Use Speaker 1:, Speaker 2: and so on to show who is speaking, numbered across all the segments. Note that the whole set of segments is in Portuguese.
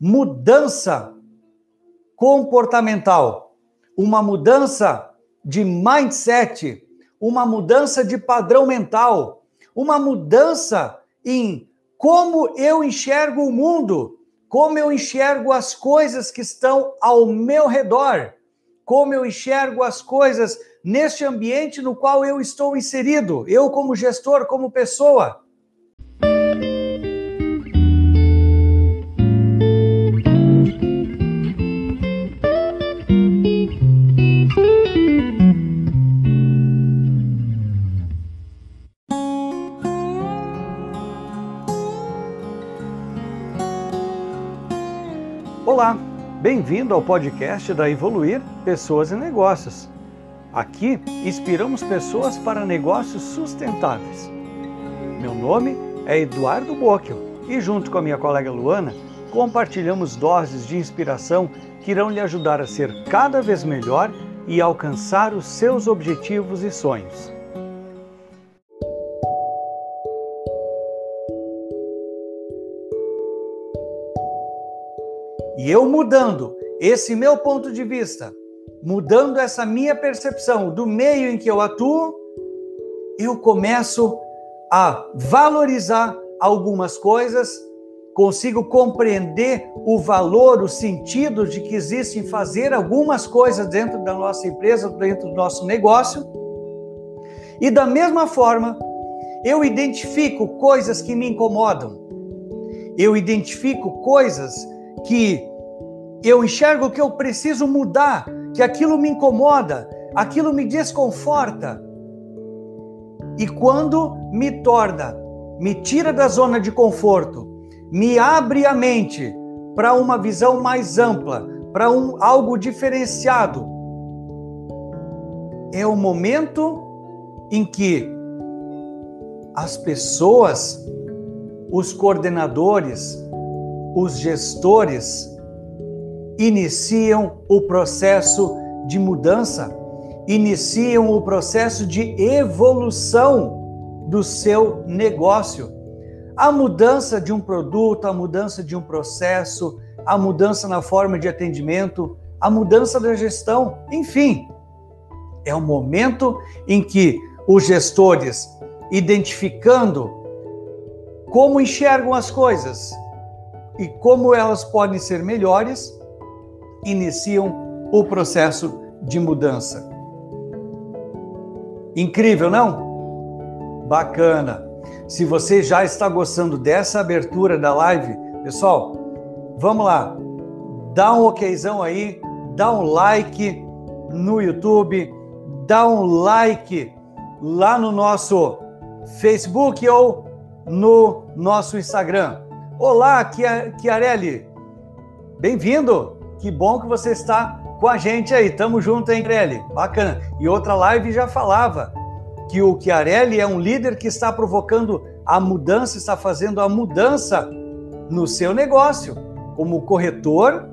Speaker 1: mudança comportamental, uma mudança de mindset, uma mudança de padrão mental, uma mudança em como eu enxergo o mundo, como eu enxergo as coisas que estão ao meu redor, como eu enxergo as coisas neste ambiente no qual eu estou inserido, eu como gestor, como pessoa. Olá, bem-vindo ao podcast da Evoluir Pessoas e Negócios. Aqui inspiramos pessoas para negócios sustentáveis. Meu nome é Eduardo Bocchio e, junto com a minha colega Luana, compartilhamos doses de inspiração que irão lhe ajudar a ser cada vez melhor e alcançar os seus objetivos e sonhos. E eu mudando esse meu ponto de vista, mudando essa minha percepção do meio em que eu atuo, eu começo a valorizar algumas coisas, consigo compreender o valor, o sentido de que existe em fazer algumas coisas dentro da nossa empresa, dentro do nosso negócio. E da mesma forma, eu identifico coisas que me incomodam. Eu identifico coisas que eu enxergo que eu preciso mudar, que aquilo me incomoda, aquilo me desconforta. E quando me torna, me tira da zona de conforto, me abre a mente para uma visão mais ampla, para um algo diferenciado, é o momento em que as pessoas, os coordenadores, os gestores iniciam o processo de mudança, iniciam o processo de evolução do seu negócio. A mudança de um produto, a mudança de um processo, a mudança na forma de atendimento, a mudança da gestão, enfim. É o momento em que os gestores, identificando como enxergam as coisas, e como elas podem ser melhores, iniciam o processo de mudança. Incrível, não? Bacana. Se você já está gostando dessa abertura da live, pessoal, vamos lá. Dá um okzão aí, dá um like no YouTube, dá um like lá no nosso Facebook ou no nosso Instagram. Olá, Chiarelli. Bem-vindo. Que bom que você está com a gente aí. Tamo junto, hein, Chiarelli? Bacana. E outra live já falava que o Chiarelli é um líder que está provocando a mudança, está fazendo a mudança no seu negócio. Como corretor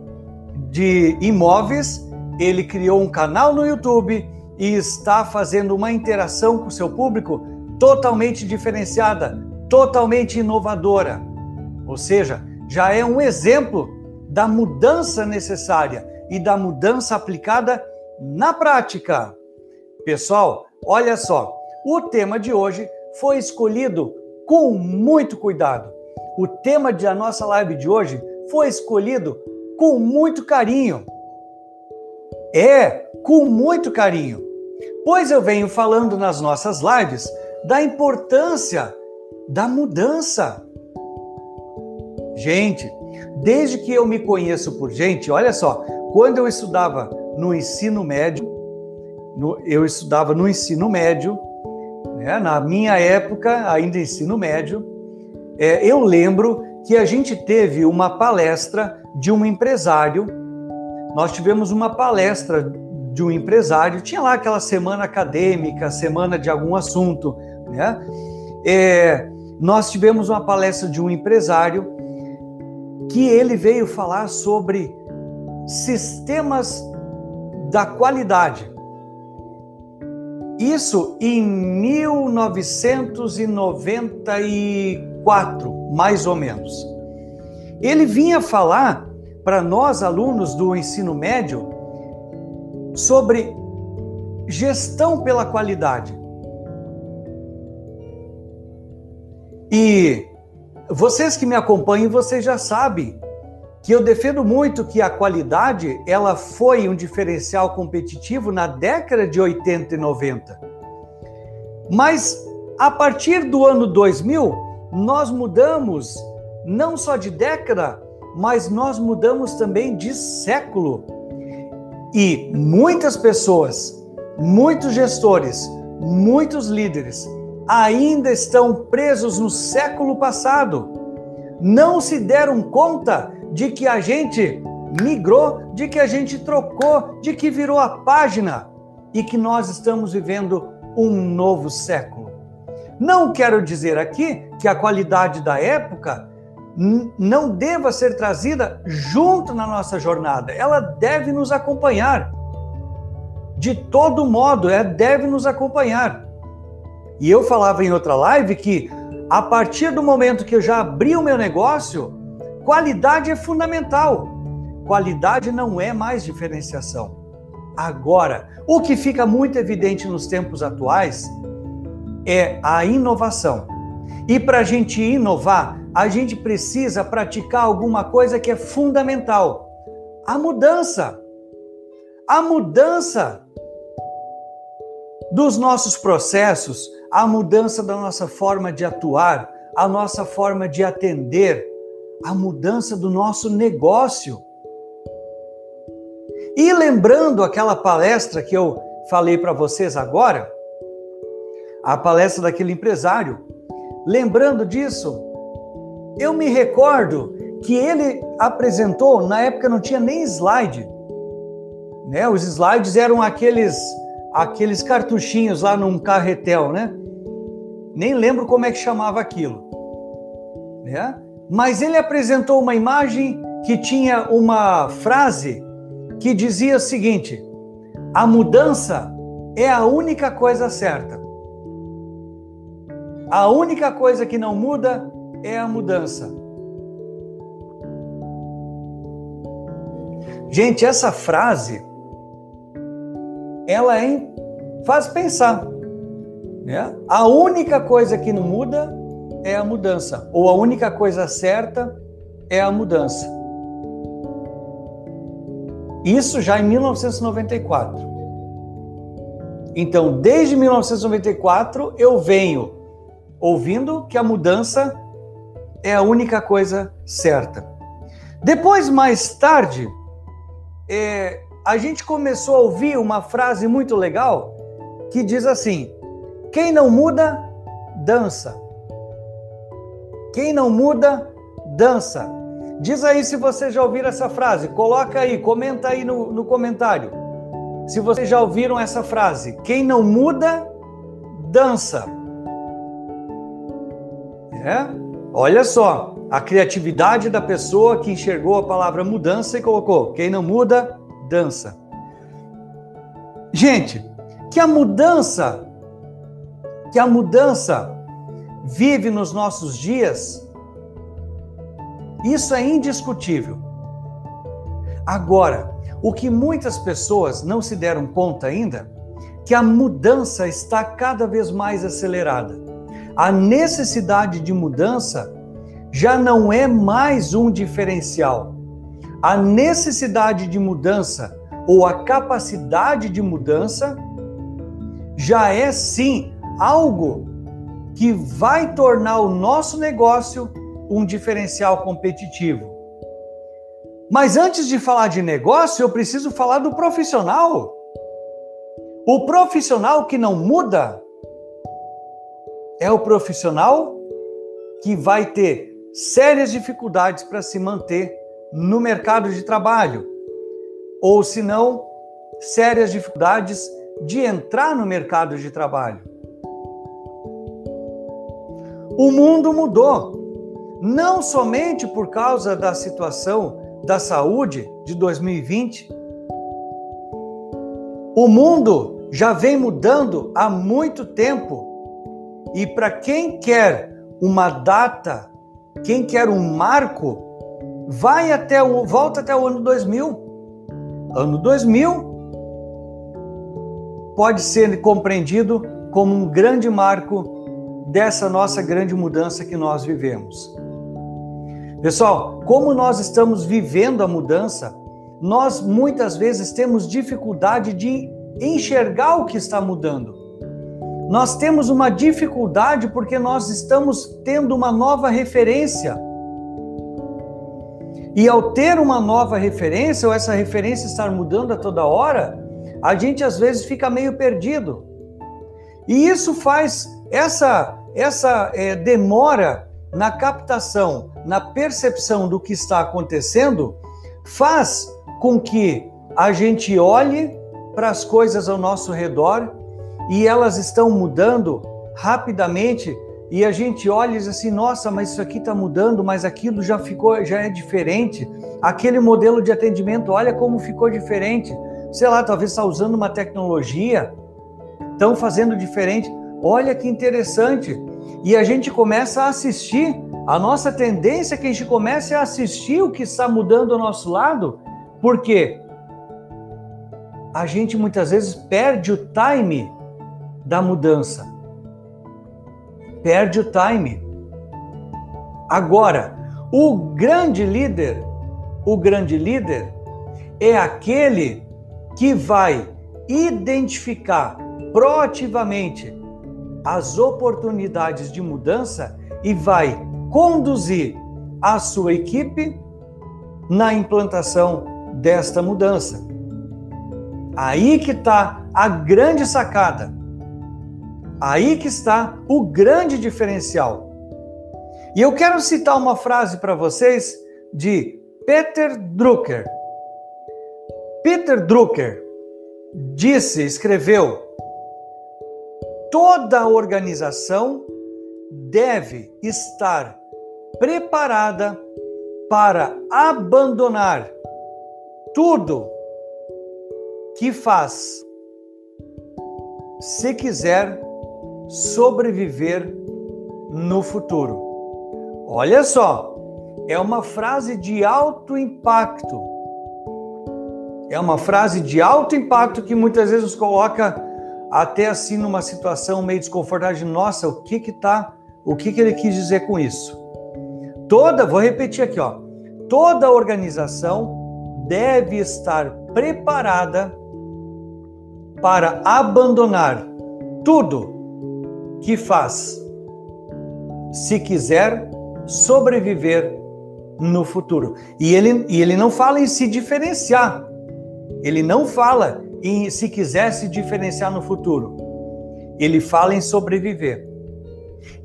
Speaker 1: de imóveis, ele criou um canal no YouTube e está fazendo uma interação com o seu público totalmente diferenciada, totalmente inovadora. Ou seja, já é um exemplo da mudança necessária e da mudança aplicada na prática. Pessoal, olha só, o tema de hoje foi escolhido com muito cuidado. O tema da nossa live de hoje foi escolhido com muito carinho. É, com muito carinho. Pois eu venho falando nas nossas lives da importância da mudança. Gente, desde que eu me conheço por gente, olha só, quando eu estudava no ensino médio, no, eu estudava no ensino médio, né, na minha época, ainda ensino médio, é, eu lembro que a gente teve uma palestra de um empresário. Nós tivemos uma palestra de um empresário, tinha lá aquela semana acadêmica, semana de algum assunto, né? É, nós tivemos uma palestra de um empresário que ele veio falar sobre sistemas da qualidade. Isso em 1994, mais ou menos. Ele vinha falar para nós alunos do ensino médio sobre gestão pela qualidade. E vocês que me acompanham, vocês já sabem que eu defendo muito que a qualidade ela foi um diferencial competitivo na década de 80 e 90. Mas a partir do ano 2000, nós mudamos não só de década, mas nós mudamos também de século. E muitas pessoas, muitos gestores, muitos líderes ainda estão presos no século passado. Não se deram conta de que a gente migrou, de que a gente trocou, de que virou a página e que nós estamos vivendo um novo século. Não quero dizer aqui que a qualidade da época não deva ser trazida junto na nossa jornada, ela deve nos acompanhar. De todo modo, é deve nos acompanhar. E eu falava em outra live que a partir do momento que eu já abri o meu negócio, qualidade é fundamental. Qualidade não é mais diferenciação. Agora, o que fica muito evidente nos tempos atuais é a inovação. E para a gente inovar, a gente precisa praticar alguma coisa que é fundamental: a mudança. A mudança dos nossos processos, a mudança da nossa forma de atuar, a nossa forma de atender, a mudança do nosso negócio. E lembrando aquela palestra que eu falei para vocês agora, a palestra daquele empresário, lembrando disso, eu me recordo que ele apresentou, na época não tinha nem slide. Né? Os slides eram aqueles aqueles cartuchinhos lá num carretel, né? Nem lembro como é que chamava aquilo. Né? Mas ele apresentou uma imagem que tinha uma frase que dizia o seguinte: a mudança é a única coisa certa. A única coisa que não muda é a mudança. Gente, essa frase ela é, faz pensar. Né? A única coisa que não muda é a mudança, ou a única coisa certa é a mudança. Isso já em 1994. Então, desde 1994, eu venho ouvindo que a mudança é a única coisa certa. Depois, mais tarde, é, a gente começou a ouvir uma frase muito legal que diz assim: quem não muda, dança. Quem não muda, dança. Diz aí se você já ouviram essa frase. Coloca aí, comenta aí no, no comentário. Se vocês já ouviram essa frase. Quem não muda, dança. É? Olha só, a criatividade da pessoa que enxergou a palavra mudança e colocou: quem não muda, dança. Gente, que a mudança, que a mudança vive nos nossos dias, isso é indiscutível. Agora, o que muitas pessoas não se deram conta ainda, que a mudança está cada vez mais acelerada. A necessidade de mudança já não é mais um diferencial. A necessidade de mudança ou a capacidade de mudança já é sim algo que vai tornar o nosso negócio um diferencial competitivo. Mas antes de falar de negócio, eu preciso falar do profissional. O profissional que não muda é o profissional que vai ter sérias dificuldades para se manter no mercado de trabalho, ou se não, sérias dificuldades de entrar no mercado de trabalho. O mundo mudou, não somente por causa da situação da saúde de 2020. O mundo já vem mudando há muito tempo. E para quem quer uma data, quem quer um marco, vai até o volta até o ano 2000. Ano 2000 pode ser compreendido como um grande marco dessa nossa grande mudança que nós vivemos. Pessoal, como nós estamos vivendo a mudança, nós muitas vezes temos dificuldade de enxergar o que está mudando. Nós temos uma dificuldade porque nós estamos tendo uma nova referência. E ao ter uma nova referência, ou essa referência estar mudando a toda hora, a gente às vezes fica meio perdido. E isso faz essa, essa é, demora na captação, na percepção do que está acontecendo, faz com que a gente olhe para as coisas ao nosso redor e elas estão mudando rapidamente e a gente olha e diz assim, nossa, mas isso aqui está mudando, mas aquilo já ficou, já é diferente. Aquele modelo de atendimento, olha como ficou diferente. Sei lá, talvez está usando uma tecnologia, estão fazendo diferente. Olha que interessante. E a gente começa a assistir. A nossa tendência é que a gente comece a assistir o que está mudando ao nosso lado. Por quê? A gente muitas vezes perde o time da mudança. Perde o time. Agora, o grande líder, o grande líder é aquele que vai identificar proativamente as oportunidades de mudança e vai conduzir a sua equipe na implantação desta mudança. Aí que está a grande sacada. Aí que está o grande diferencial. E eu quero citar uma frase para vocês de Peter Drucker. Peter Drucker disse, escreveu: toda organização deve estar preparada para abandonar tudo que faz, se quiser sobreviver no futuro. Olha só, é uma frase de alto impacto. É uma frase de alto impacto que muitas vezes nos coloca até assim numa situação meio desconfortável de nossa, o que que tá, o que que ele quis dizer com isso? Toda, vou repetir aqui, ó. Toda organização deve estar preparada para abandonar tudo que faz, se quiser sobreviver no futuro. E ele, e ele não fala em se diferenciar, ele não fala em se quiser se diferenciar no futuro, ele fala em sobreviver.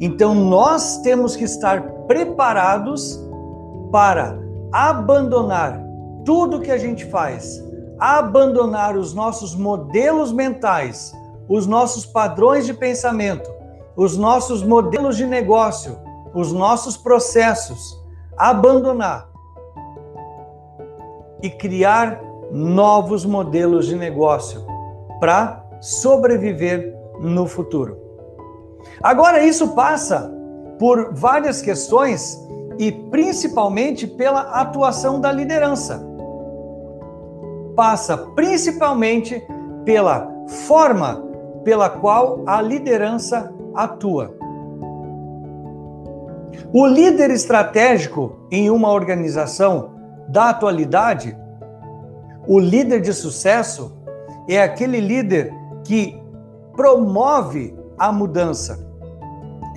Speaker 1: Então nós temos que estar preparados para abandonar tudo que a gente faz, abandonar os nossos modelos mentais, os nossos padrões de pensamento, os nossos modelos de negócio, os nossos processos, abandonar e criar novos modelos de negócio para sobreviver no futuro. Agora, isso passa por várias questões e principalmente pela atuação da liderança. Passa principalmente pela forma pela qual a liderança atua. O líder estratégico em uma organização da atualidade, o líder de sucesso, é aquele líder que promove a mudança.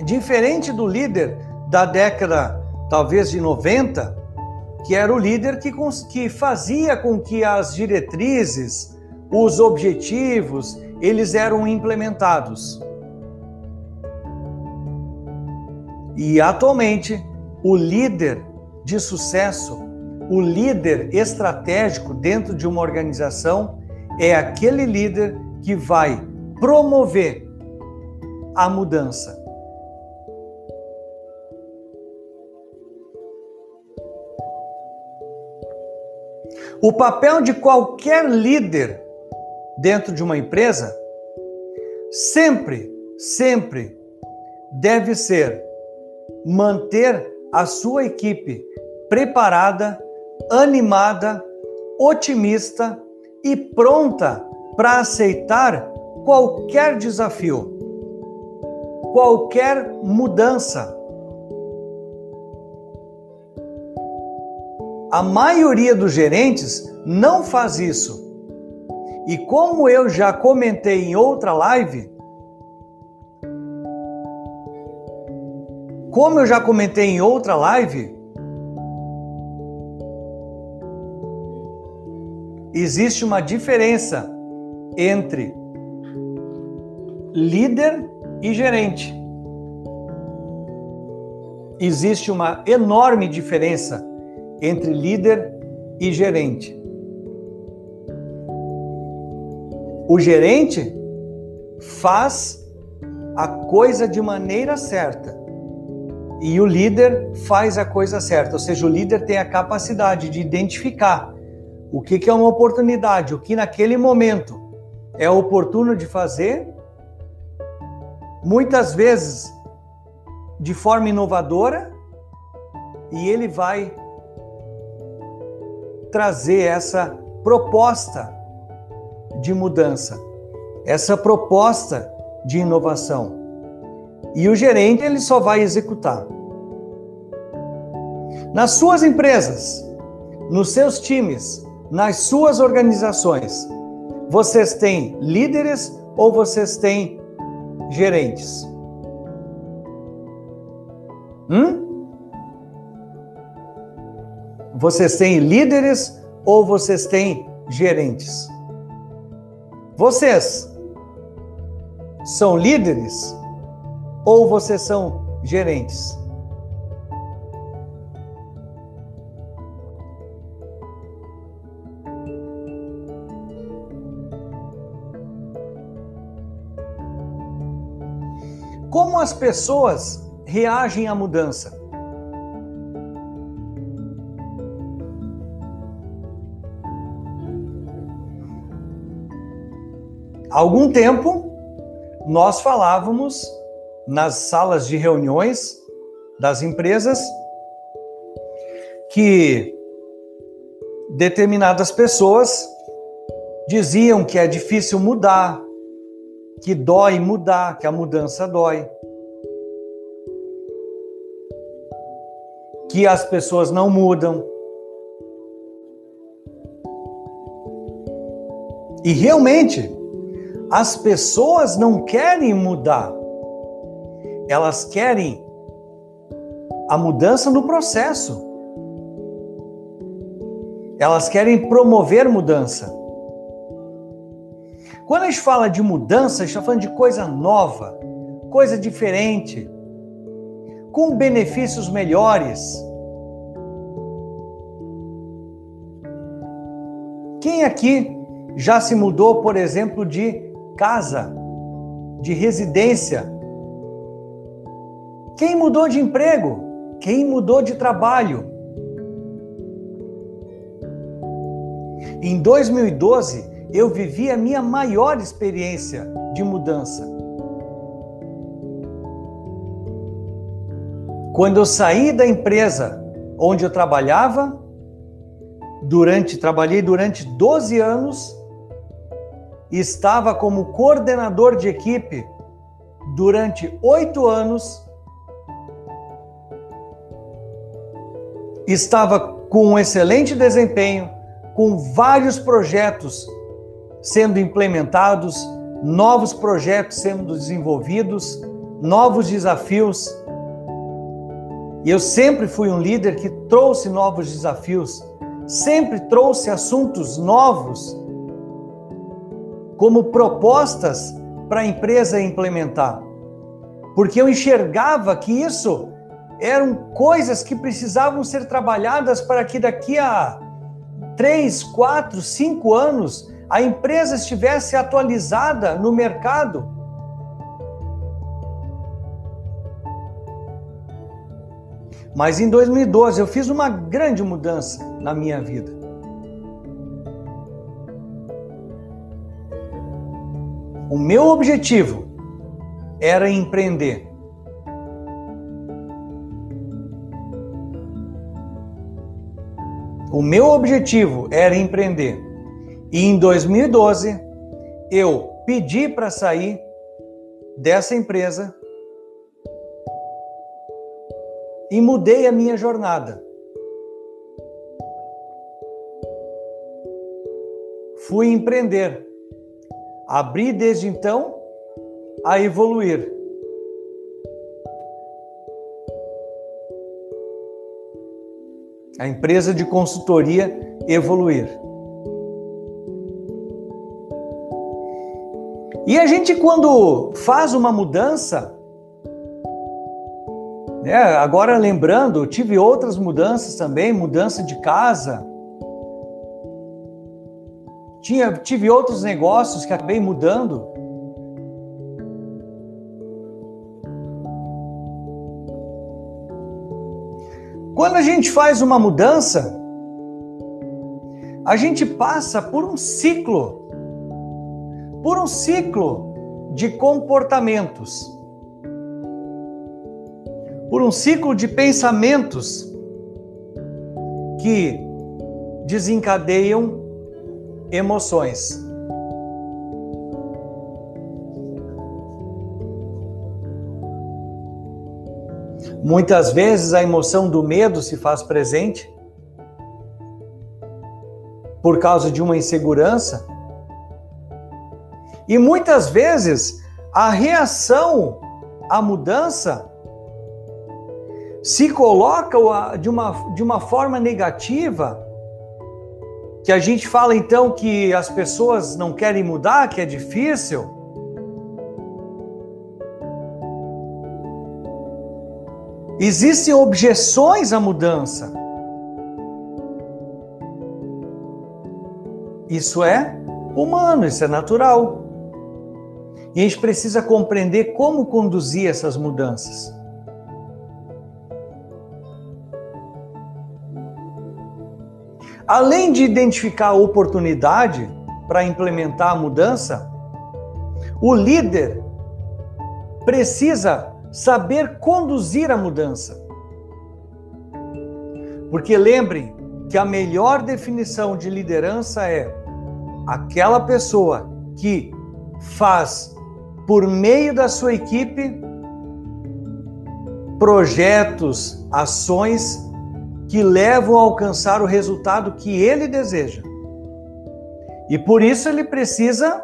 Speaker 1: Diferente do líder da década, talvez de 90, que era o líder que, que fazia com que as diretrizes, os objetivos, eles eram implementados. E atualmente, o líder de sucesso, o líder estratégico dentro de uma organização é aquele líder que vai promover a mudança. O papel de qualquer líder dentro de uma empresa sempre, sempre deve ser manter a sua equipe preparada, animada, otimista e pronta para aceitar qualquer desafio, qualquer mudança. A maioria dos gerentes não faz isso. E como eu já comentei em outra live, como eu já comentei em outra live, existe uma diferença entre líder e gerente. Existe uma enorme diferença entre líder e gerente. O gerente faz a coisa de maneira certa e o líder faz a coisa certa, ou seja, o líder tem a capacidade de identificar o que, que é uma oportunidade, o que naquele momento é oportuno de fazer, muitas vezes de forma inovadora, e ele vai trazer essa proposta de mudança, essa proposta de inovação. E o gerente ele só vai executar. Nas suas empresas, nos seus times, nas suas organizações, vocês têm líderes ou vocês têm gerentes? Hum? Vocês têm líderes ou vocês têm gerentes? Vocês são líderes ou vocês são gerentes? As pessoas reagem à mudança? Há algum tempo, nós falávamos nas salas de reuniões das empresas que determinadas pessoas diziam que é difícil mudar, que dói mudar, que a mudança dói. Que as pessoas não mudam. E realmente, as pessoas não querem mudar. Elas querem a mudança no processo. Elas querem promover mudança. Quando a gente fala de mudança, a gente está falando de coisa nova, coisa diferente, com benefícios melhores. Quem aqui já se mudou, por exemplo, de casa, de residência? Quem mudou de emprego? Quem mudou de trabalho? Em 2012, eu vivi a minha maior experiência de mudança. Quando eu saí da empresa onde eu trabalhava, durante trabalhei durante 12 anos, estava como coordenador de equipe durante oito anos, estava com um excelente desempenho, com vários projetos sendo implementados, novos projetos sendo desenvolvidos, novos desafios. E eu sempre fui um líder que trouxe novos desafios, sempre trouxe assuntos novos como propostas para a empresa implementar. Porque eu enxergava que isso eram coisas que precisavam ser trabalhadas para que daqui a três, quatro, cinco anos a empresa estivesse atualizada no mercado. Mas em 2012 eu fiz uma grande mudança na minha vida. O meu objetivo era empreender. O meu objetivo era empreender. E em 2012 eu pedi para sair dessa empresa e mudei a minha jornada. Fui empreender. Abri desde então a evoluir. A empresa de consultoria evoluir. E a gente, quando faz uma mudança, né, agora lembrando, tive outras mudanças também, mudança de casa. Tinha, tive outros negócios que acabei mudando. Quando a gente faz uma mudança, a gente passa por um ciclo por um ciclo de comportamentos, por um ciclo de pensamentos que desencadeiam emoções. Muitas vezes a emoção do medo se faz presente por causa de uma insegurança e muitas vezes a reação à mudança se coloca de uma, de uma forma negativa, que a gente fala então que as pessoas não querem mudar, que é difícil. Existem objeções à mudança. Isso é humano, isso é natural. E a gente precisa compreender como conduzir essas mudanças. Além de identificar a oportunidade para implementar a mudança, o líder precisa saber conduzir a mudança. Porque lembrem que a melhor definição de liderança é aquela pessoa que faz por meio da sua equipe, projetos, ações que levam a alcançar o resultado que ele deseja. E por isso ele precisa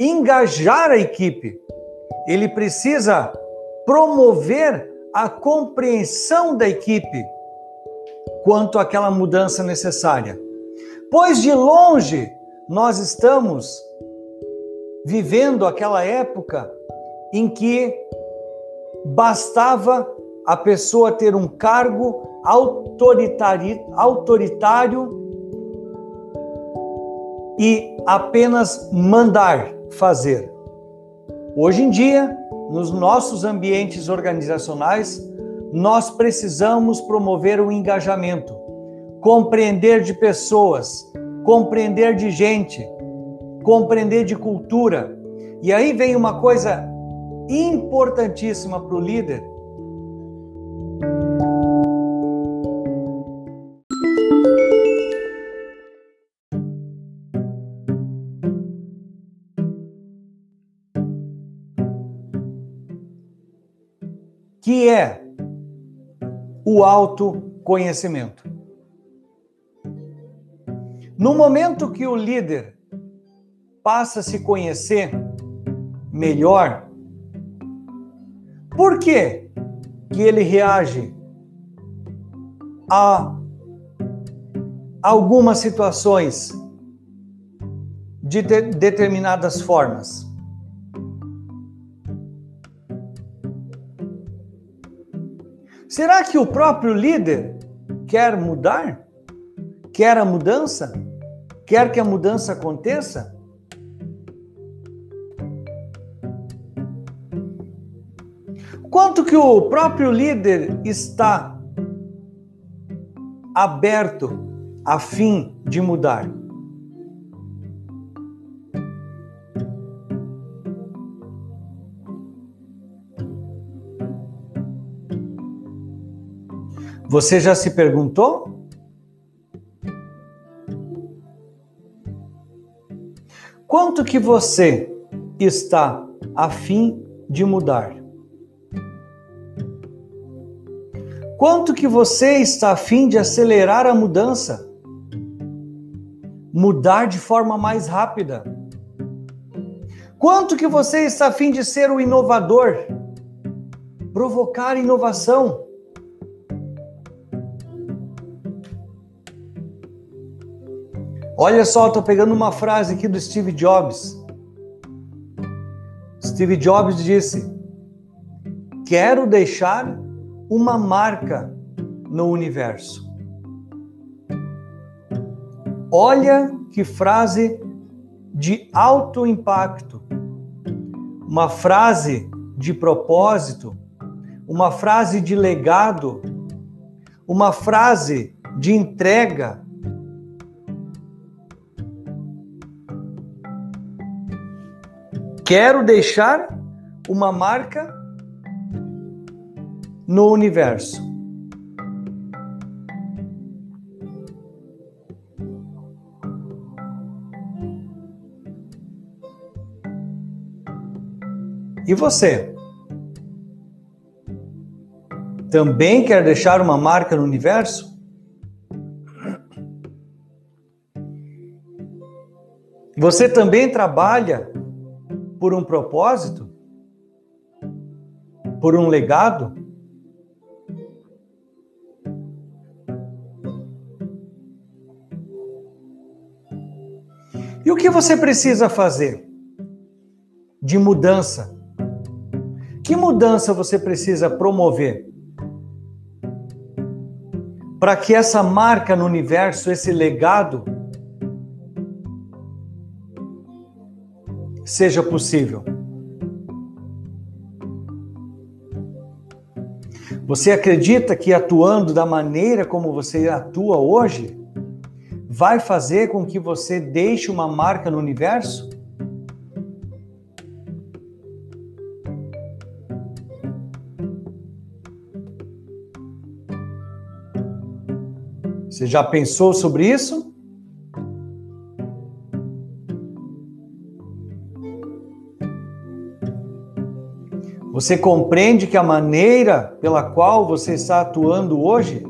Speaker 1: engajar a equipe, ele precisa promover a compreensão da equipe quanto àquela mudança necessária. Pois de longe nós estamos vivendo aquela época em que bastava a pessoa ter um cargo autoritário e apenas mandar fazer. Hoje em dia, nos nossos ambientes organizacionais, nós precisamos promover o engajamento, compreender de pessoas, compreender de gente, compreender de cultura. E aí vem uma coisa importantíssima para o líder. Que é o autoconhecimento. No momento que o líder passa a se conhecer melhor, por que que ele reage a algumas situações de, de determinadas formas? Será que o próprio líder quer mudar? Quer a mudança? Quer que a mudança aconteça? Quanto que o próprio líder está aberto a fim de mudar? Você já se perguntou? Quanto que você está a fim de mudar? Quanto que você está a fim de acelerar a mudança? Mudar de forma mais rápida? Quanto que você está a fim de ser o inovador? Provocar inovação? Olha só, estou pegando uma frase aqui do Steve Jobs. Steve Jobs disse: Quero deixar uma marca no universo. Olha que frase de alto impacto, uma frase de propósito, uma frase de legado, uma frase de entrega Quero deixar uma marca no universo. E você? Também quer deixar uma marca no universo? Você também trabalha por um propósito? Por um legado? E o que você precisa fazer de mudança? Que mudança você precisa promover para que essa marca no universo, esse legado, seja possível. Você acredita que atuando da maneira como você atua hoje vai fazer com que você deixe uma marca no universo? Você já pensou sobre isso? Você compreende que a maneira pela qual você está atuando hoje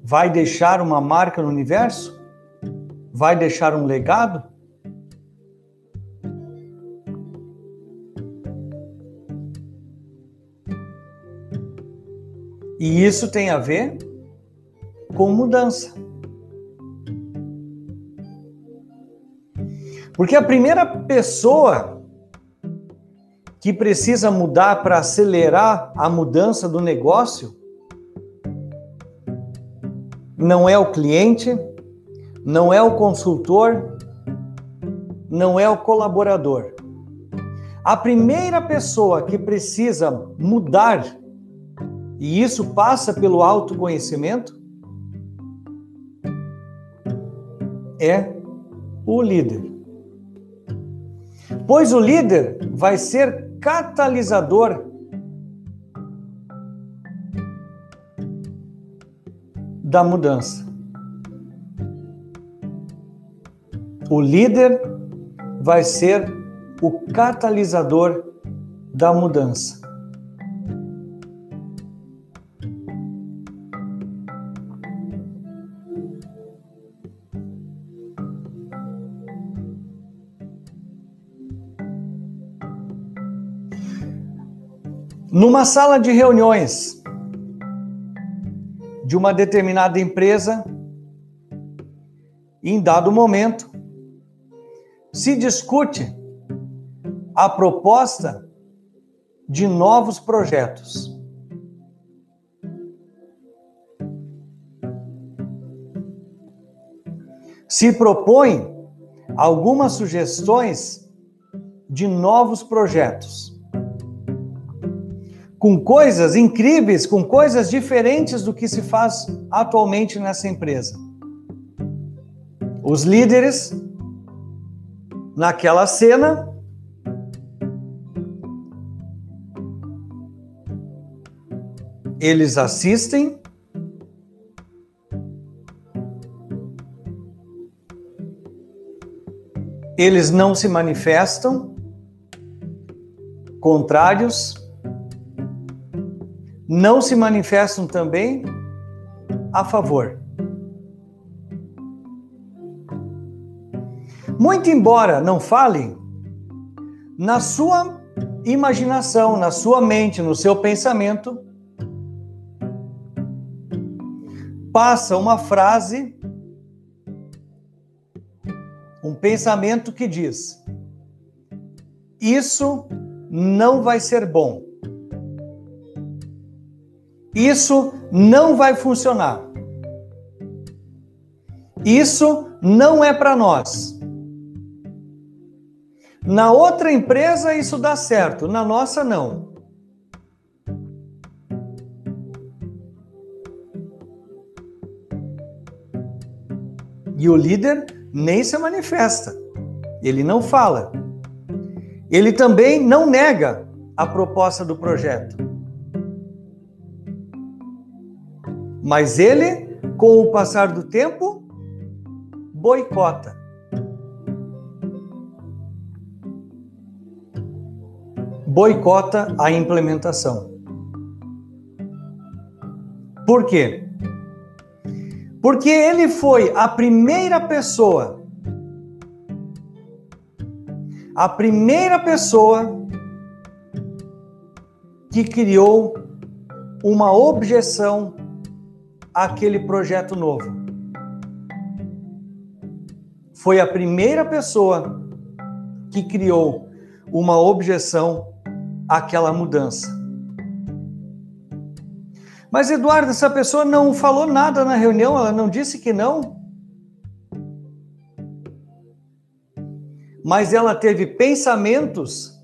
Speaker 1: vai deixar uma marca no universo? Vai deixar um legado? E isso tem a ver com mudança. Porque a primeira pessoa que precisa mudar para acelerar a mudança do negócio não é o cliente, não é o consultor, não é o colaborador. A primeira pessoa que precisa mudar, e isso passa pelo autoconhecimento, é o líder. Pois o líder vai ser catalisador da mudança. O líder vai ser o catalisador da mudança. Numa sala de reuniões de uma determinada empresa, em dado momento, se discute a proposta de novos projetos. Se propõe algumas sugestões de novos projetos com coisas incríveis, com coisas diferentes do que se faz atualmente nessa empresa. Os líderes, naquela cena, eles assistem eles não se manifestam contrários, não se manifestam também a favor. Muito embora não falem, na sua imaginação, na sua mente, no seu pensamento, passa uma frase, um pensamento que diz: Isso não vai ser bom. Isso não vai funcionar. Isso não é para nós. Na outra empresa isso dá certo, na nossa não. E o líder nem se manifesta. Ele não fala. Ele também não nega a proposta do projeto. Mas ele, com o passar do tempo, boicota. Boicota a implementação. Por quê? Porque ele foi a primeira pessoa, a primeira pessoa que criou uma objeção àquele projeto novo. Foi a primeira pessoa que criou uma objeção àquela mudança. Mas, Eduardo, essa pessoa não falou nada na reunião, ela não disse que não. Mas ela teve pensamentos,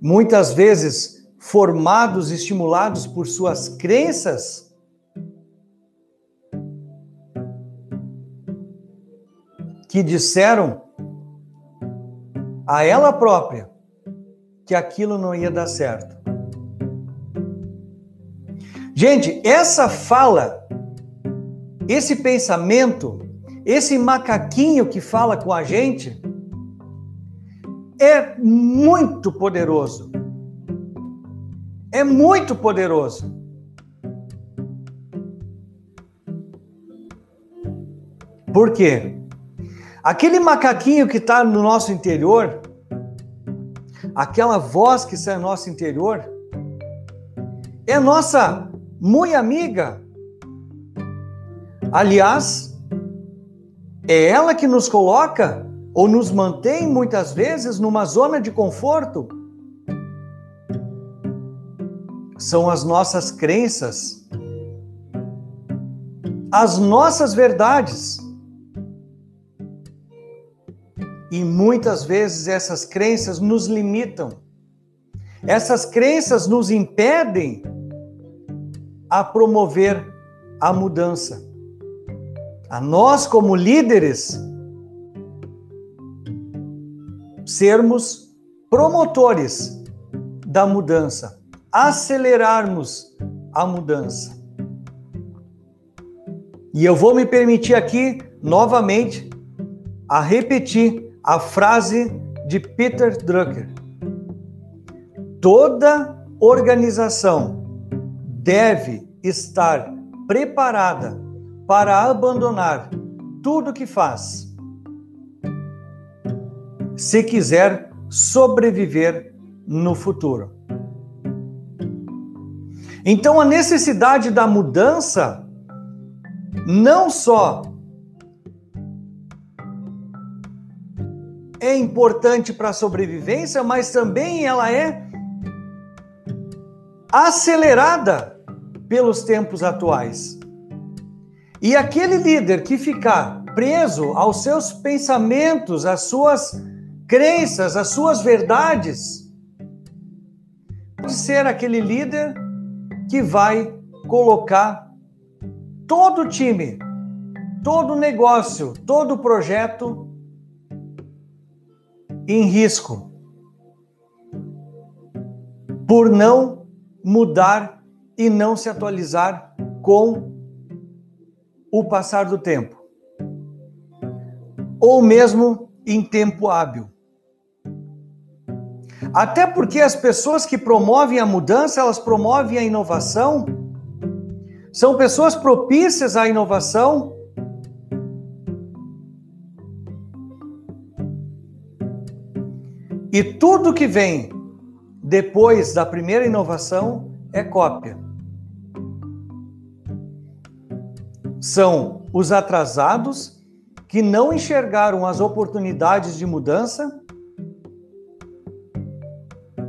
Speaker 1: muitas vezes formados, estimulados por suas crenças, que disseram a ela própria que aquilo não ia dar certo. Gente, essa fala, esse pensamento, esse macaquinho que fala com a gente, é muito poderoso. É muito poderoso. Por quê? Aquele macaquinho que está no nosso interior, aquela voz que está no nosso interior, é nossa muito amiga. Aliás, é ela que nos coloca ou nos mantém muitas vezes numa zona de conforto. São as nossas crenças, as nossas verdades. E muitas vezes essas crenças nos limitam. Essas crenças nos impedem a promover a mudança. A nós, como líderes, sermos promotores da mudança, acelerarmos a mudança. E eu vou me permitir aqui, novamente, a repetir a frase de Peter Drucker. Toda organização deve estar preparada para abandonar tudo que faz, se quiser sobreviver no futuro. Então, a necessidade da mudança não só é importante para a sobrevivência, mas também ela é acelerada pelos tempos atuais. E aquele líder que ficar preso aos seus pensamentos, às suas crenças, às suas verdades, pode ser aquele líder que vai colocar todo o time, todo o negócio, todo o projeto em risco por não mudar e não se atualizar com o passar do tempo. Ou mesmo em tempo hábil. Até porque as pessoas que promovem a mudança, elas promovem a inovação, são pessoas propícias à inovação. E tudo que vem depois da primeira inovação é cópia. São os atrasados que não enxergaram as oportunidades de mudança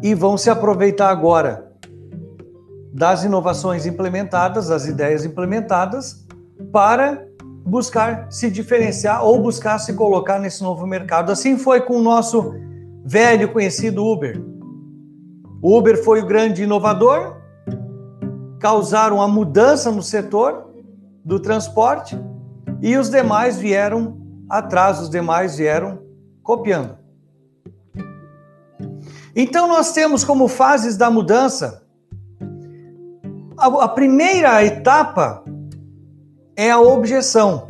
Speaker 1: e vão se aproveitar agora das inovações implementadas, das ideias implementadas, para buscar se diferenciar ou buscar se colocar nesse novo mercado. Assim foi com o nosso velho conhecido Uber. O Uber foi o grande inovador, causaram a mudança no setor do transporte e os demais vieram atrás, os demais vieram copiando. Então, nós temos como fases da mudança. A, primeira etapa é a objeção.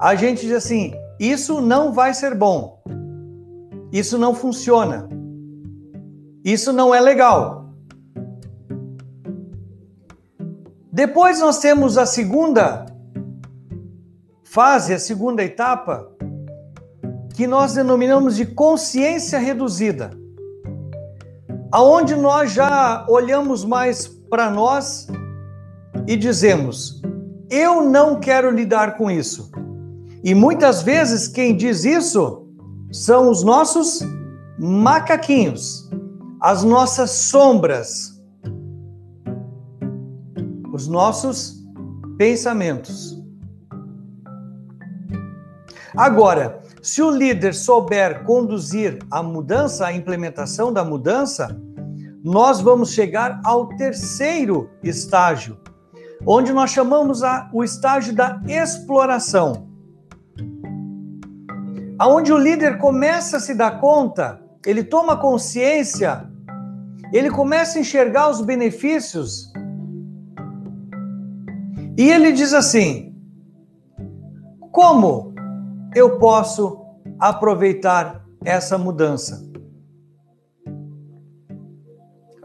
Speaker 1: A gente diz assim: isso não vai ser bom, isso não funciona, isso não é legal. Depois nós temos a segunda fase, a segunda etapa, que nós denominamos de consciência reduzida aonde nós já olhamos mais para nós e dizemos: eu não quero lidar com isso. E muitas vezes quem diz isso são os nossos macaquinhos, as nossas sombras, os nossos pensamentos. Agora, se o líder souber conduzir a mudança, a implementação da mudança, nós vamos chegar ao terceiro estágio, onde nós chamamos a, o estágio da exploração. Aonde o líder começa a se dar conta, ele toma consciência, ele começa a enxergar os benefícios. E ele diz assim: Como eu posso aproveitar essa mudança?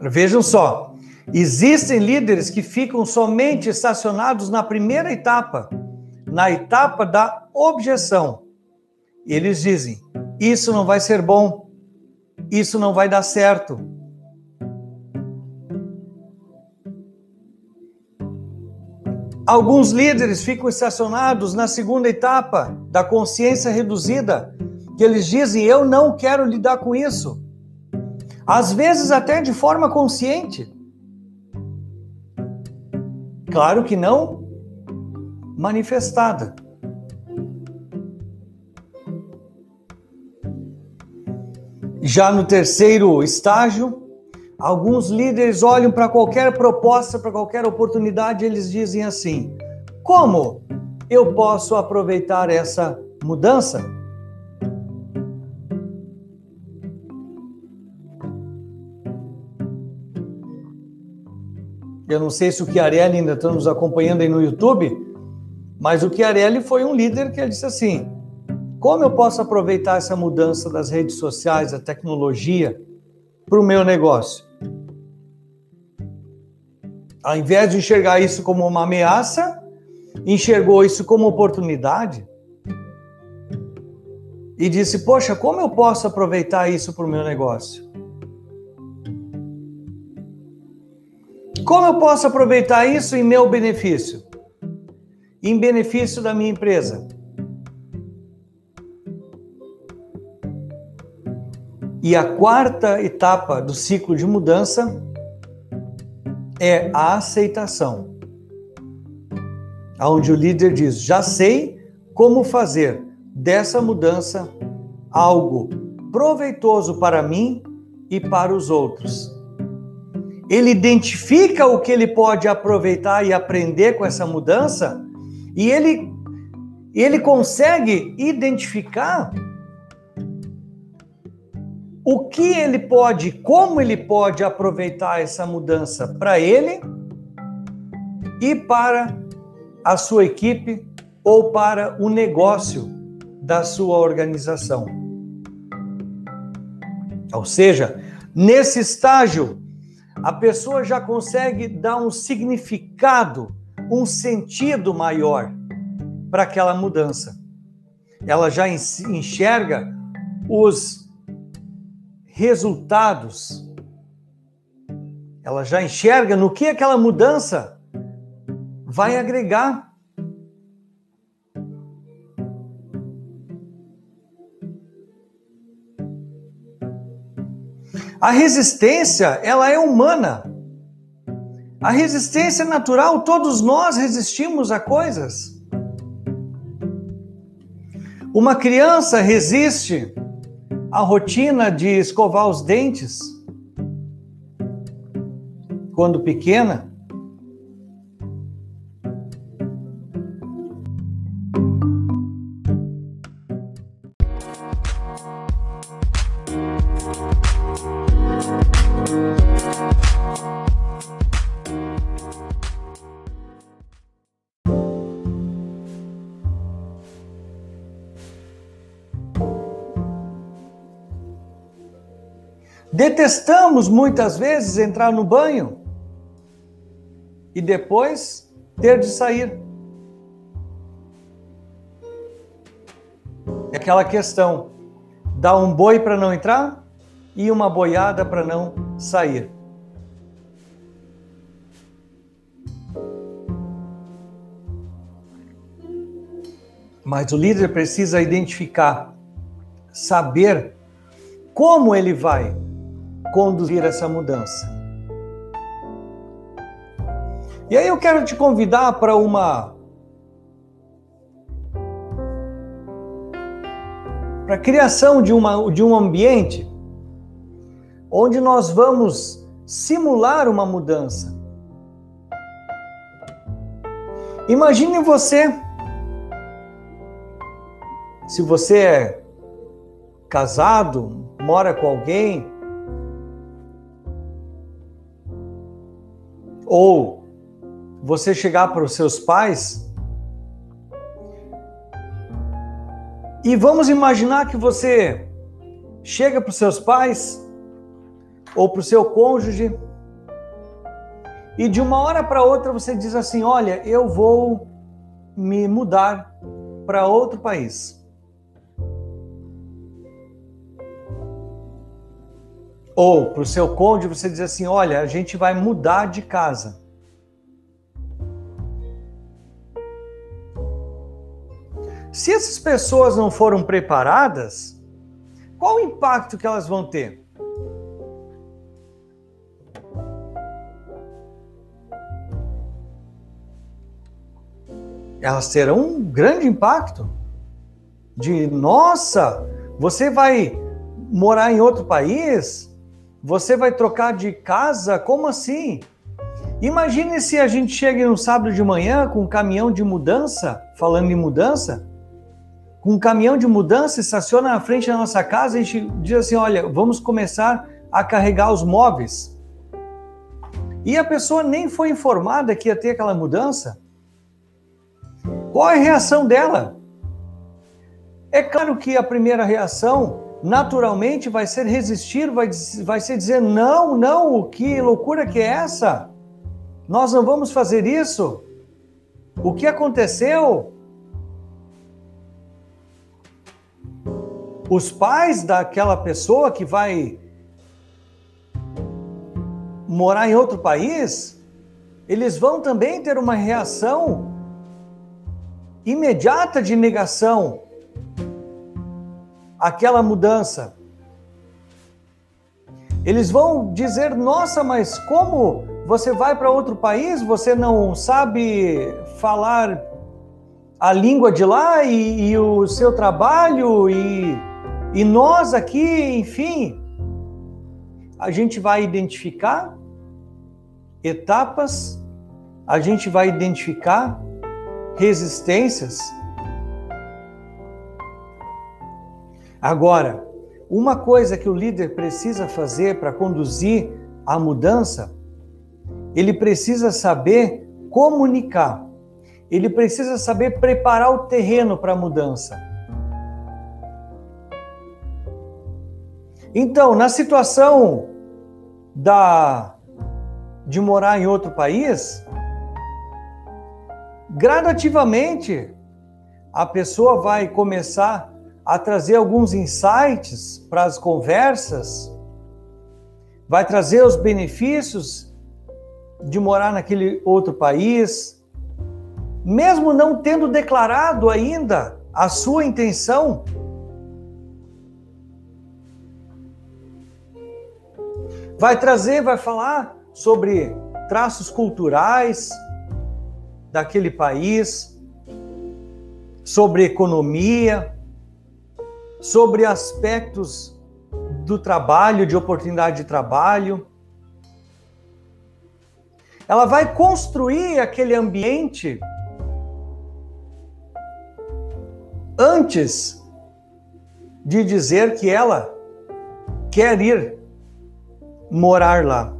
Speaker 1: Vejam só, existem líderes que ficam somente estacionados na primeira etapa, na etapa da objeção. E eles dizem: isso não vai ser bom, isso não vai dar certo, Alguns líderes ficam estacionados na segunda etapa da consciência reduzida, que eles dizem: Eu não quero lidar com isso. Às vezes, até de forma consciente. Claro que não manifestada. Já no terceiro estágio, Alguns líderes olham para qualquer proposta, para qualquer oportunidade, eles dizem assim: como eu posso aproveitar essa mudança? Eu não sei se o Chiarelli ainda está nos acompanhando aí no YouTube, mas o Chiarelli foi um líder que ele disse assim: como eu posso aproveitar essa mudança das redes sociais, da tecnologia, para o meu negócio? Ao invés de enxergar isso como uma ameaça, enxergou isso como oportunidade e disse: Poxa, como eu posso aproveitar isso para o meu negócio? Como eu posso aproveitar isso em meu benefício? Em benefício da minha empresa? E a quarta etapa do ciclo de mudança é a aceitação. Onde o líder diz: já sei como fazer dessa mudança algo proveitoso para mim e para os outros. Ele identifica o que ele pode aproveitar e aprender com essa mudança e ele, ele consegue identificar o que ele pode, como ele pode aproveitar essa mudança para ele e para a sua equipe ou para o negócio da sua organização. Ou seja, nesse estágio, a pessoa já consegue dar um significado, um sentido maior para aquela mudança. Ela já enxerga os resultados. Ela já enxerga no que aquela mudança vai agregar. A resistência, ela é humana. A resistência é natural, todos nós resistimos a coisas. Uma criança resiste à rotina de escovar os dentes quando pequena. Detestamos muitas vezes entrar no banho e depois ter de sair. É aquela questão: dá um boi para não entrar e uma boiada para não sair. Mas o líder precisa identificar, saber como ele vai conduzir essa mudança. E aí eu quero te convidar para uma para a criação de, uma, de um ambiente onde nós vamos simular uma mudança. Imagine você, se você é casado, mora com alguém, Ou você chegar para os seus pais e vamos imaginar que você chega para os seus pais ou para o seu cônjuge e de uma hora para outra você diz assim: Olha, eu vou me mudar para outro país. Ou para o seu cônjuge você diz assim: olha, a gente vai mudar de casa. Se essas pessoas não foram preparadas, qual o impacto que elas vão ter? Elas terão um grande impacto. De nossa, você vai morar em outro país? Você vai trocar de casa? Como assim? Imagine se a gente chega no sábado de manhã com um caminhão de mudança, falando em mudança, com um caminhão de mudança, estaciona na frente da nossa casa, a gente diz assim: olha, vamos começar a carregar os móveis. E a pessoa nem foi informada que ia ter aquela mudança. Qual é a reação dela? É claro que a primeira reação naturalmente vai ser resistir, vai, vai ser dizer: não, não, que loucura que é essa? Nós não vamos fazer isso. O que aconteceu? Os pais daquela pessoa que vai morar em outro país, eles vão também ter uma reação imediata de negação aquela mudança. Eles vão dizer: nossa, mas como você vai para outro país? Você não sabe falar a língua de lá e, e o seu trabalho e, e nós aqui, enfim. A gente vai identificar etapas, a gente vai identificar resistências Agora, uma coisa que o líder precisa fazer para conduzir a mudança, ele precisa saber comunicar. Ele precisa saber preparar o terreno para a mudança. Então, na situação da de morar em outro país, gradativamente a pessoa vai começar a trazer alguns insights para as conversas, vai trazer os benefícios de morar naquele outro país, mesmo não tendo declarado ainda a sua intenção. Vai trazer, vai falar sobre traços culturais daquele país, sobre economia, sobre aspectos do trabalho, de oportunidade de trabalho. Ela vai construir aquele ambiente antes de dizer que ela quer ir morar lá.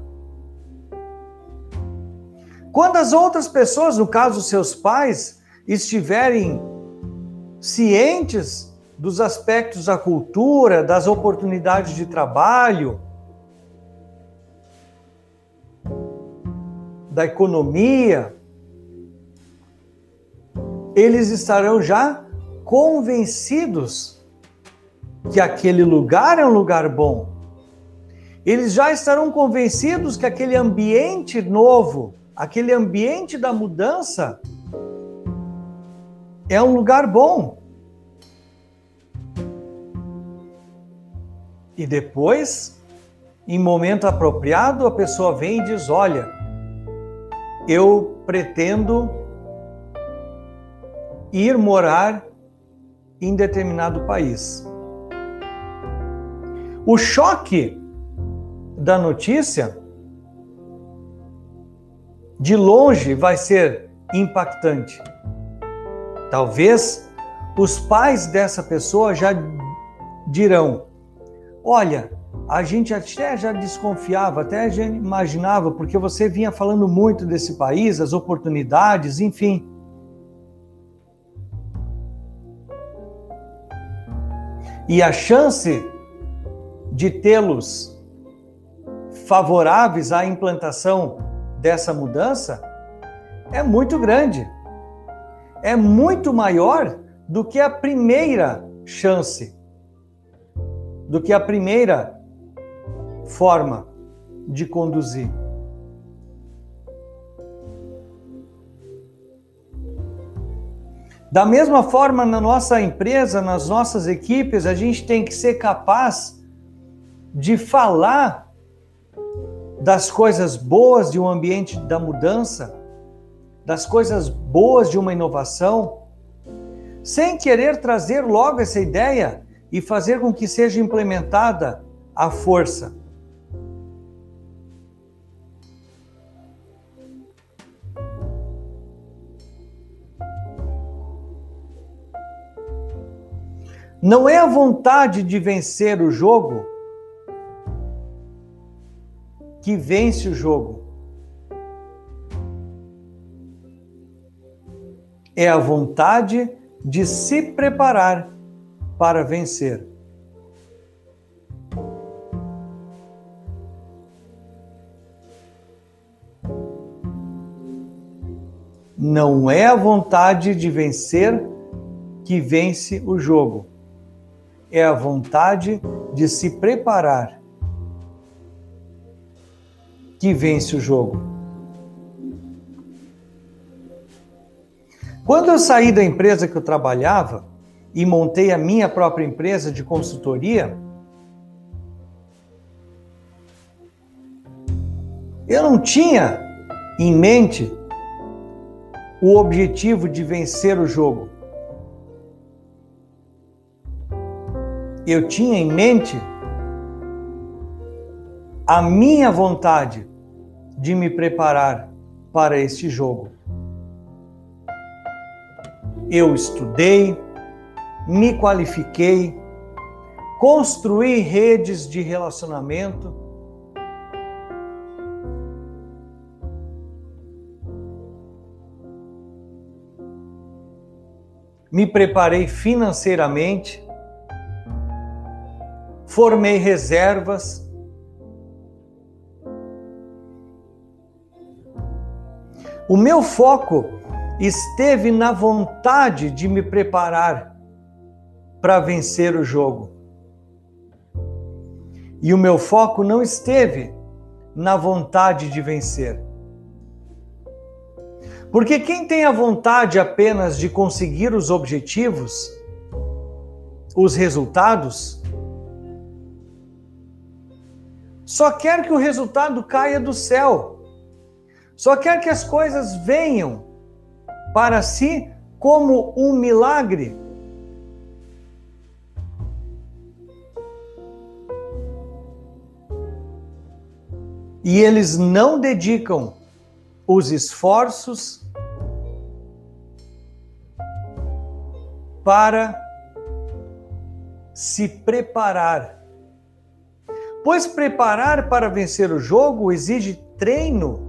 Speaker 1: Quando as outras pessoas, no caso seus pais, estiverem cientes dos aspectos da cultura, das oportunidades de trabalho, da economia, eles estarão já convencidos que aquele lugar é um lugar bom. Eles já estarão convencidos que aquele ambiente novo, aquele ambiente da mudança, é um lugar bom. E depois, em momento apropriado, a pessoa vem e diz: Olha, eu pretendo ir morar em determinado país. O choque da notícia de longe vai ser impactante. Talvez os pais dessa pessoa já dirão: Olha, a gente até já desconfiava, até já imaginava, porque você vinha falando muito desse país, as oportunidades, enfim. E a chance de tê-los favoráveis à implantação dessa mudança é muito grande. É muito maior do que a primeira chance, do que a primeira forma de conduzir. Da mesma forma, na nossa empresa, nas nossas equipes, a gente tem que ser capaz de falar das coisas boas de um ambiente da mudança, das coisas boas de uma inovação, sem querer trazer logo essa ideia e fazer com que seja implementada à força. Não é a vontade de vencer o jogo que vence o jogo. É a vontade de se preparar para vencer. Não é a vontade de vencer que vence o jogo é a vontade de se preparar que vence o jogo. Quando eu saí da empresa que eu trabalhava e montei a minha própria empresa de consultoria, eu não tinha em mente o objetivo de vencer o jogo. eu tinha em mente a minha vontade de me preparar para este jogo. Eu estudei, me qualifiquei, construí redes de relacionamento. Me preparei financeiramente formei reservas. O meu foco esteve na vontade de me preparar para vencer o jogo. E o meu foco não esteve na vontade de vencer. Porque quem tem a vontade apenas de conseguir os objetivos, os resultados, só quer que o resultado caia do céu, só quer que as coisas venham para si como um milagre. E eles não dedicam os esforços para se preparar. Pois preparar para vencer o jogo exige treino,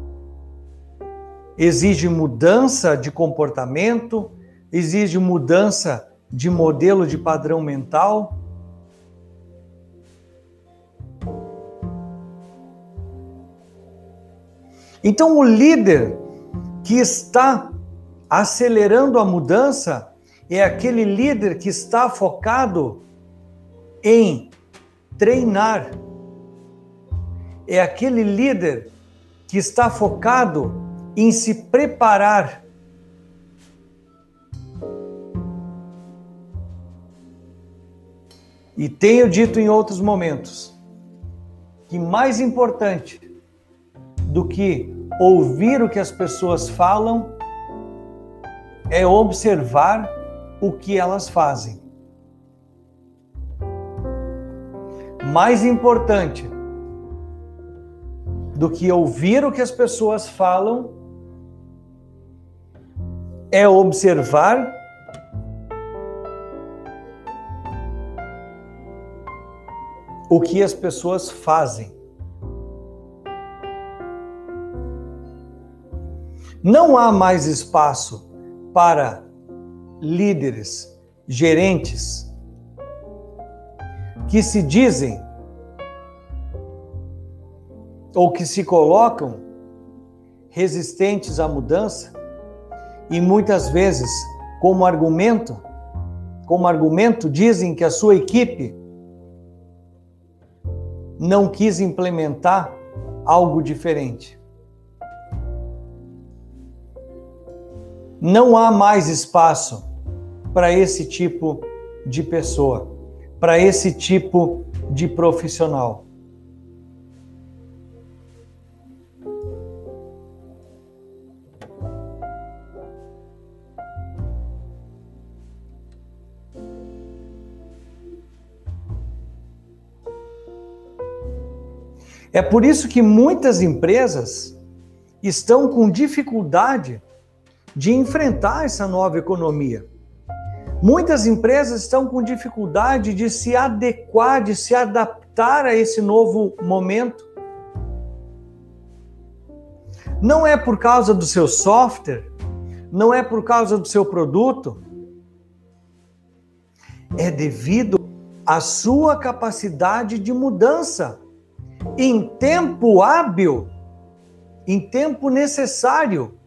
Speaker 1: exige mudança de comportamento, exige mudança de modelo de padrão mental. Então, o líder que está acelerando a mudança é aquele líder que está focado em treinar. É aquele líder que está focado em se preparar. E tenho dito em outros momentos que mais importante do que ouvir o que as pessoas falam é observar o que elas fazem. Mais importante do que ouvir o que as pessoas falam é observar o que as pessoas fazem. Não há mais espaço para líderes, gerentes que se dizem ou que se colocam resistentes à mudança e muitas vezes como argumento, como argumento dizem que a sua equipe não quis implementar algo diferente. Não há mais espaço para esse tipo de pessoa, para esse tipo de profissional. É por isso que muitas empresas estão com dificuldade de enfrentar essa nova economia. Muitas empresas estão com dificuldade de se adequar, de se adaptar a esse novo momento. Não é por causa do seu software, não é por causa do seu produto, é devido à sua capacidade de mudança em tempo hábil, em tempo necessário.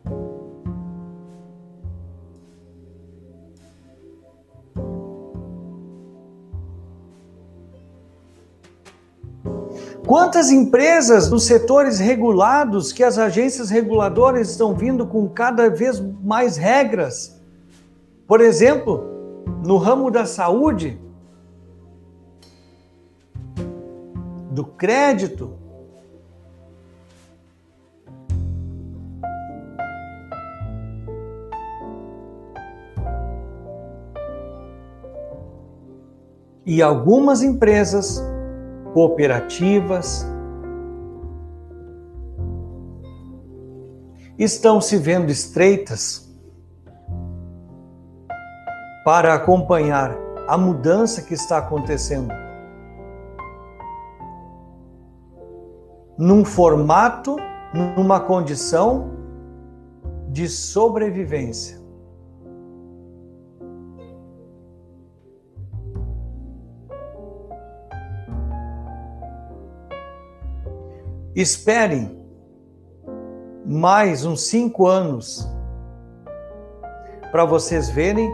Speaker 1: Quantas empresas dos setores regulados que as agências reguladoras estão vindo com cada vez mais regras? Por exemplo, no ramo da saúde, do crédito, e algumas empresas cooperativas, estão se vendo estreitas para acompanhar a mudança que está acontecendo. Num formato, numa condição de sobrevivência. Esperem mais uns cinco anos para vocês verem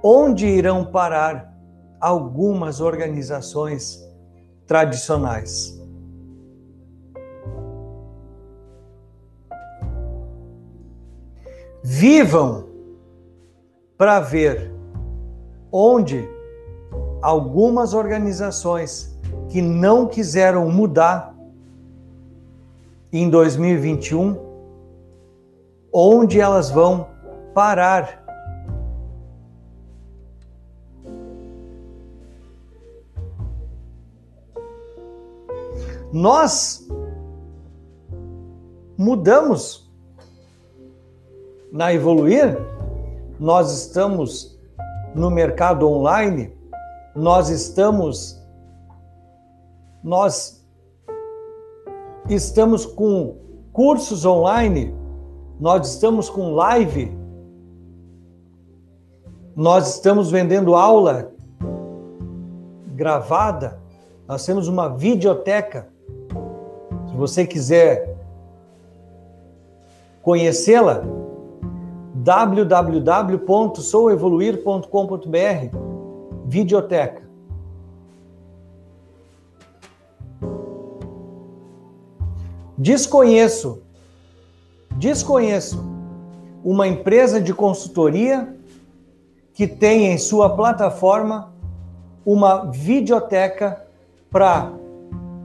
Speaker 1: onde irão parar algumas organizações tradicionais. Vivam para ver onde algumas organizações que não quiseram mudar em 2021, onde elas vão parar. Nós mudamos na Evoluir, nós estamos no mercado online, nós estamos nós estamos com cursos online, nós estamos com live, nós estamos vendendo aula gravada, nós temos uma videoteca. Se você quiser conhecê-la, www.souevoluir.com.br Videoteca. Desconheço, desconheço uma empresa de consultoria que tem em sua plataforma uma videoteca para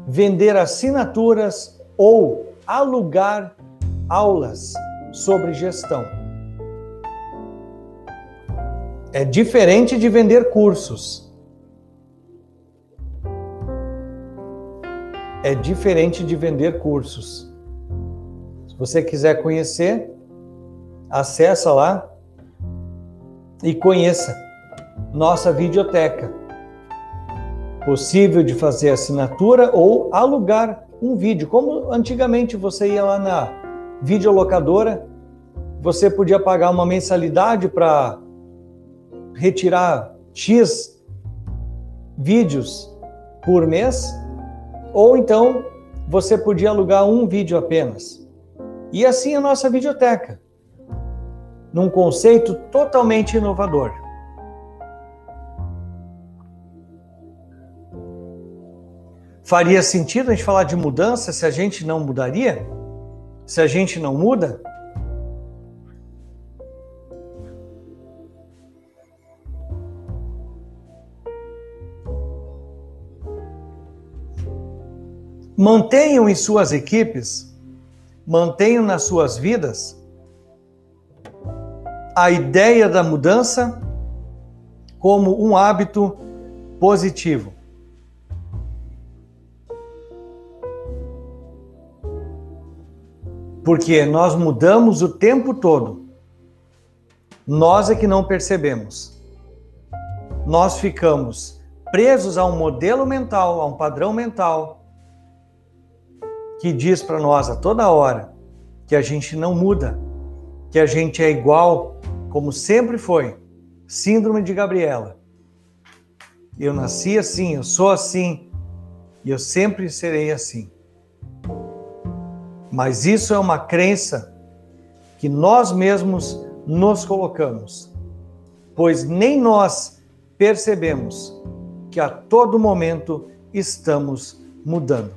Speaker 1: vender assinaturas ou alugar aulas sobre gestão. É diferente de vender cursos. É diferente de vender cursos. Se você quiser conhecer, acessa lá e conheça nossa videoteca. Possível de fazer assinatura ou alugar um vídeo, como antigamente você ia lá na videolocadora, você podia pagar uma mensalidade para retirar X vídeos por mês, ou então você podia alugar um vídeo apenas. E assim a nossa videoteca, num conceito totalmente inovador. Faria sentido a gente falar de mudança se a gente não mudaria? Se a gente não muda? Mantenham em suas equipes, mantenham nas suas vidas a ideia da mudança como um hábito positivo. Porque nós mudamos o tempo todo. Nós é que não percebemos. Nós ficamos presos a um modelo mental, a um padrão mental, que diz para nós a toda hora que a gente não muda, que a gente é igual como sempre foi. Síndrome de Gabriela. Eu nasci assim, eu sou assim e eu sempre serei assim. Mas isso é uma crença que nós mesmos nos colocamos, pois nem nós percebemos que a todo momento estamos mudando.